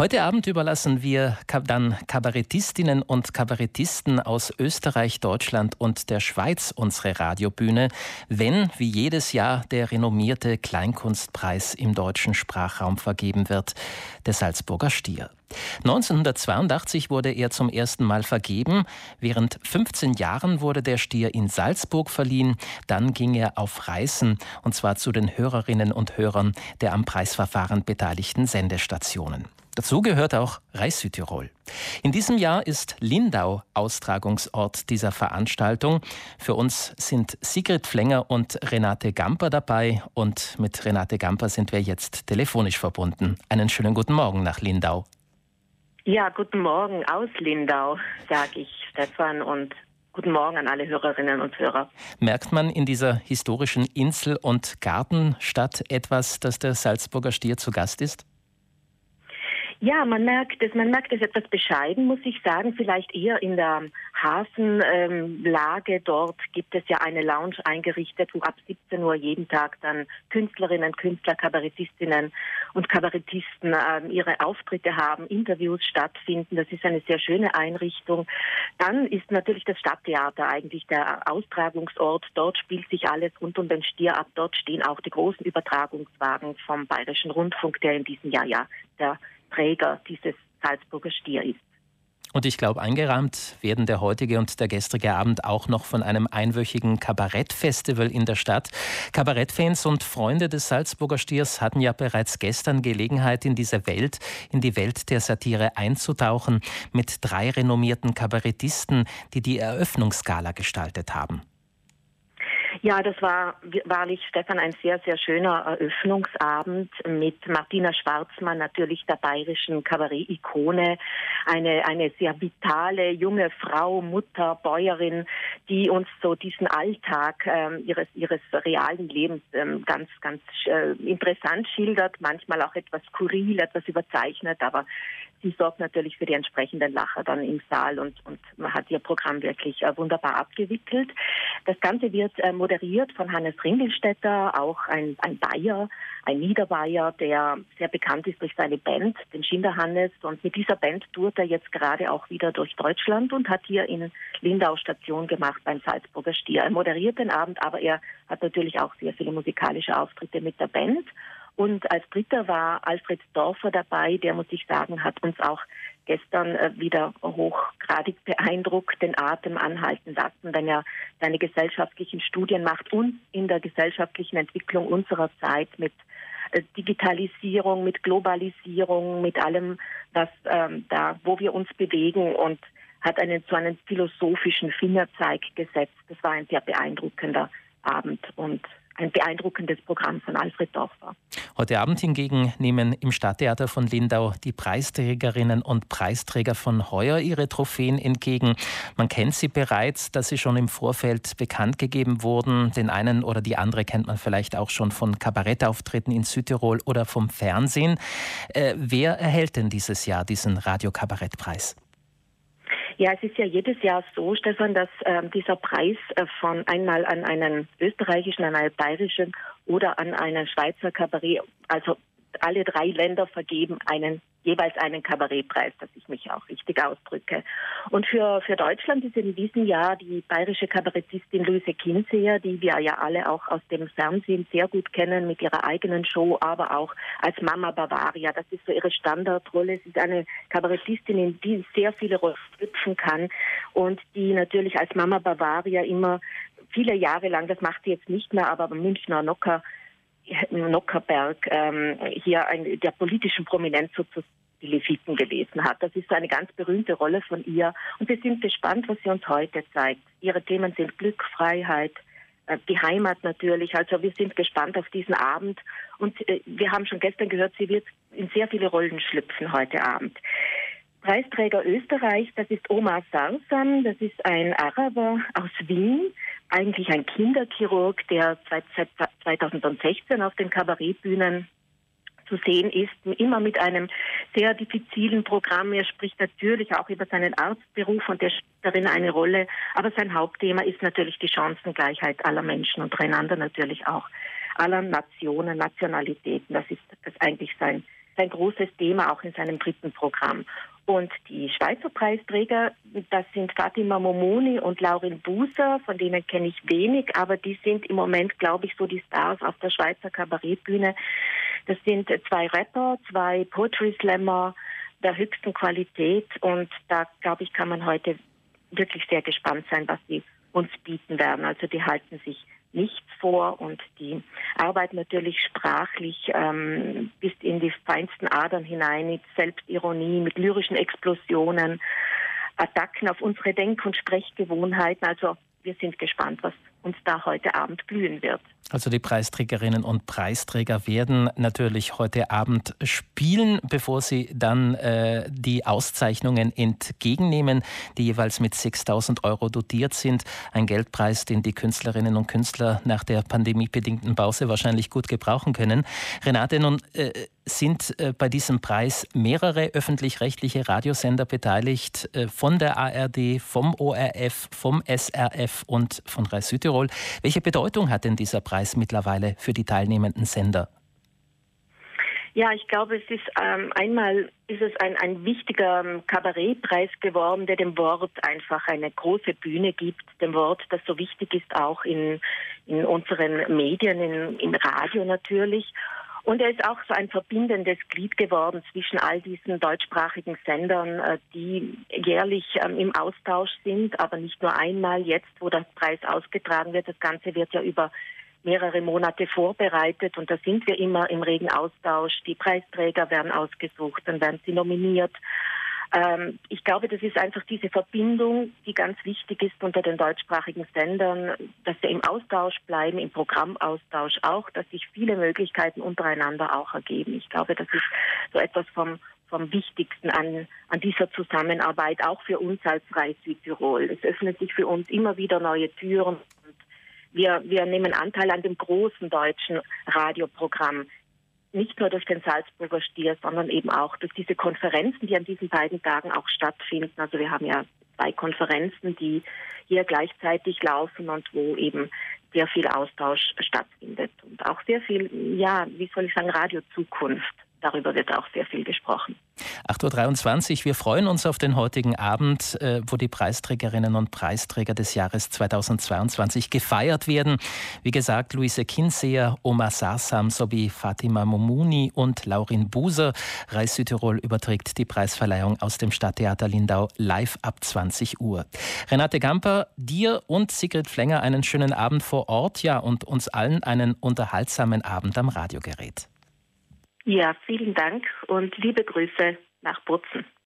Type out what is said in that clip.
Heute Abend überlassen wir dann Kabarettistinnen und Kabarettisten aus Österreich, Deutschland und der Schweiz unsere Radiobühne, wenn, wie jedes Jahr, der renommierte Kleinkunstpreis im deutschen Sprachraum vergeben wird, der Salzburger Stier. 1982 wurde er zum ersten Mal vergeben. Während 15 Jahren wurde der Stier in Salzburg verliehen. Dann ging er auf Reisen, und zwar zu den Hörerinnen und Hörern der am Preisverfahren beteiligten Sendestationen. Dazu gehört auch Reis Südtirol. In diesem Jahr ist Lindau Austragungsort dieser Veranstaltung. Für uns sind Sigrid Flenger und Renate Gamper dabei und mit Renate Gamper sind wir jetzt telefonisch verbunden. Einen schönen guten Morgen nach Lindau. Ja, guten Morgen aus Lindau, sage ich Stefan und Guten Morgen an alle Hörerinnen und Hörer. Merkt man in dieser historischen Insel- und Gartenstadt etwas, dass der Salzburger Stier zu Gast ist? Ja, man merkt es, man merkt es etwas bescheiden, muss ich sagen. Vielleicht eher in der Hafenlage. Ähm, Dort gibt es ja eine Lounge eingerichtet, wo ab 17 Uhr jeden Tag dann Künstlerinnen, Künstler, Kabarettistinnen und Kabarettisten äh, ihre Auftritte haben, Interviews stattfinden. Das ist eine sehr schöne Einrichtung. Dann ist natürlich das Stadttheater eigentlich der Austragungsort. Dort spielt sich alles rund um den Stier ab. Dort stehen auch die großen Übertragungswagen vom Bayerischen Rundfunk, der in diesem Jahr ja der Träger dieses Salzburger Stier ist. Und ich glaube, eingerahmt werden der heutige und der gestrige Abend auch noch von einem einwöchigen Kabarettfestival in der Stadt. Kabarettfans und Freunde des Salzburger Stiers hatten ja bereits gestern Gelegenheit, in diese Welt, in die Welt der Satire einzutauchen, mit drei renommierten Kabarettisten, die die Eröffnungsgala gestaltet haben. Ja, das war wahrlich, Stefan, ein sehr, sehr schöner Eröffnungsabend mit Martina Schwarzmann, natürlich der bayerischen Kabarett-Ikone, eine, eine sehr vitale junge Frau, Mutter, Bäuerin, die uns so diesen Alltag ähm, ihres, ihres realen Lebens ähm, ganz, ganz äh, interessant schildert, manchmal auch etwas skurril, etwas überzeichnet, aber sie sorgt natürlich für die entsprechenden Lacher dann im Saal und, und man hat ihr Programm wirklich äh, wunderbar abgewickelt. Das Ganze wird äh, moderiert von Hannes Ringelstetter, auch ein, ein Bayer, ein Niederbayer, der sehr bekannt ist durch seine Band, den Schinderhannes. Und mit dieser Band tourt er jetzt gerade auch wieder durch Deutschland und hat hier in Lindau Station gemacht beim Salzburger Stier. Er moderiert den Abend, aber er hat natürlich auch sehr viele musikalische Auftritte mit der Band. Und als dritter war Alfred Dorfer dabei, der, muss ich sagen, hat uns auch gestern äh, wieder hochgradig beeindruckt, den Atem anhalten lassen, wenn er seine gesellschaftlichen Studien macht und in der gesellschaftlichen Entwicklung unserer Zeit mit äh, Digitalisierung, mit Globalisierung, mit allem, was ähm, da, wo wir uns bewegen und hat einen so einen philosophischen Fingerzeig gesetzt. Das war ein sehr beeindruckender Abend und ein beeindruckendes Programm von Alfred Dorfer. Heute Abend hingegen nehmen im Stadttheater von Lindau die Preisträgerinnen und Preisträger von heuer ihre Trophäen entgegen. Man kennt sie bereits, dass sie schon im Vorfeld bekannt gegeben wurden. Den einen oder die andere kennt man vielleicht auch schon von Kabarettauftritten in Südtirol oder vom Fernsehen. Äh, wer erhält denn dieses Jahr diesen Radiokabarettpreis? Ja, es ist ja jedes Jahr so, Stefan, dass ähm, dieser Preis äh, von einmal an einen österreichischen, an einen bayerischen oder an einen Schweizer Kabarett, also alle drei Länder vergeben einen jeweils einen Kabarettpreis, dass ich mich auch richtig ausdrücke. Und für, für Deutschland ist in diesem Jahr die bayerische Kabarettistin Luise Kinseher, die wir ja alle auch aus dem Fernsehen sehr gut kennen mit ihrer eigenen Show, aber auch als Mama Bavaria. Das ist so ihre Standardrolle. Sie ist eine Kabarettistin, in die sehr viele Rollen schlüpfen kann und die natürlich als Mama Bavaria immer viele Jahre lang, das macht sie jetzt nicht mehr, aber Münchner Nocker Nockerberg ähm, hier ein, der politischen Prominenz sozusagen die Leviten gelesen hat. Das ist eine ganz berühmte Rolle von ihr. Und wir sind gespannt, was sie uns heute zeigt. Ihre Themen sind Glück, Freiheit, äh, die Heimat natürlich. Also wir sind gespannt auf diesen Abend. Und äh, wir haben schon gestern gehört, sie wird in sehr viele Rollen schlüpfen heute Abend. Preisträger Österreich, das ist Omar Sarsam, das ist ein Araber aus Wien, eigentlich ein Kinderchirurg, der seit 2016 auf den Kabarettbühnen zu sehen ist, immer mit einem sehr diffizilen Programm. Er spricht natürlich auch über seinen Arztberuf und der spielt darin eine Rolle. Aber sein Hauptthema ist natürlich die Chancengleichheit aller Menschen untereinander natürlich auch aller Nationen, Nationalitäten. Das ist das eigentlich sein ein großes Thema auch in seinem dritten Programm. Und die Schweizer Preisträger, das sind Fatima Momoni und Laurin Buser, von denen kenne ich wenig, aber die sind im Moment, glaube ich, so die Stars auf der Schweizer Kabarettbühne. Das sind zwei Rapper, zwei Poetry Slammer der höchsten Qualität und da, glaube ich, kann man heute wirklich sehr gespannt sein, was sie uns bieten werden. Also die halten sich nichts vor und die arbeiten natürlich sprachlich ähm, bis in die feinsten Adern hinein mit Selbstironie, mit lyrischen Explosionen, Attacken auf unsere Denk- und Sprechgewohnheiten. Also wir sind gespannt, was uns da heute Abend blühen wird. Also die Preisträgerinnen und Preisträger werden natürlich heute Abend spielen, bevor sie dann äh, die Auszeichnungen entgegennehmen, die jeweils mit 6000 Euro dotiert sind. Ein Geldpreis, den die Künstlerinnen und Künstler nach der pandemiebedingten Pause wahrscheinlich gut gebrauchen können. Renate, nun äh, sind äh, bei diesem Preis mehrere öffentlich-rechtliche Radiosender beteiligt, äh, von der ARD, vom ORF, vom SRF und von Reis Südtirol. Welche Bedeutung hat denn dieser Preis? Preis mittlerweile für die teilnehmenden Sender? Ja, ich glaube, es ist ähm, einmal ist es ein, ein wichtiger ähm, Kabarettpreis geworden, der dem Wort einfach eine große Bühne gibt, dem Wort, das so wichtig ist auch in, in unseren Medien, in, im Radio natürlich. Und er ist auch so ein verbindendes Glied geworden zwischen all diesen deutschsprachigen Sendern, äh, die jährlich ähm, im Austausch sind, aber nicht nur einmal jetzt, wo der Preis ausgetragen wird. Das Ganze wird ja über mehrere Monate vorbereitet und da sind wir immer im regen Austausch. Die Preisträger werden ausgesucht, dann werden sie nominiert. Ähm, ich glaube, das ist einfach diese Verbindung, die ganz wichtig ist unter den deutschsprachigen Sendern, dass wir im Austausch bleiben, im Programmaustausch auch, dass sich viele Möglichkeiten untereinander auch ergeben. Ich glaube, das ist so etwas vom vom Wichtigsten an, an dieser Zusammenarbeit, auch für uns als Reis Südtirol. Es öffnet sich für uns immer wieder neue Türen wir, wir nehmen Anteil an dem großen deutschen Radioprogramm. Nicht nur durch den Salzburger Stier, sondern eben auch durch diese Konferenzen, die an diesen beiden Tagen auch stattfinden. Also wir haben ja zwei Konferenzen, die hier gleichzeitig laufen und wo eben sehr viel Austausch stattfindet und auch sehr viel, ja, wie soll ich sagen, Radiozukunft darüber wird auch sehr viel gesprochen. 8.23 Uhr. Wir freuen uns auf den heutigen Abend, äh, wo die Preisträgerinnen und Preisträger des Jahres 2022 gefeiert werden. Wie gesagt, Luise Kinseer, Omar Sarsam sowie Fatima Momuni und Laurin Buser. Reis Südtirol überträgt die Preisverleihung aus dem Stadttheater Lindau live ab 20 Uhr. Renate Gamper, dir und Sigrid Flenger einen schönen Abend vor Ort, ja, und uns allen einen unterhaltsamen Abend am Radiogerät. Ja, vielen Dank und liebe Grüße nach Butzen.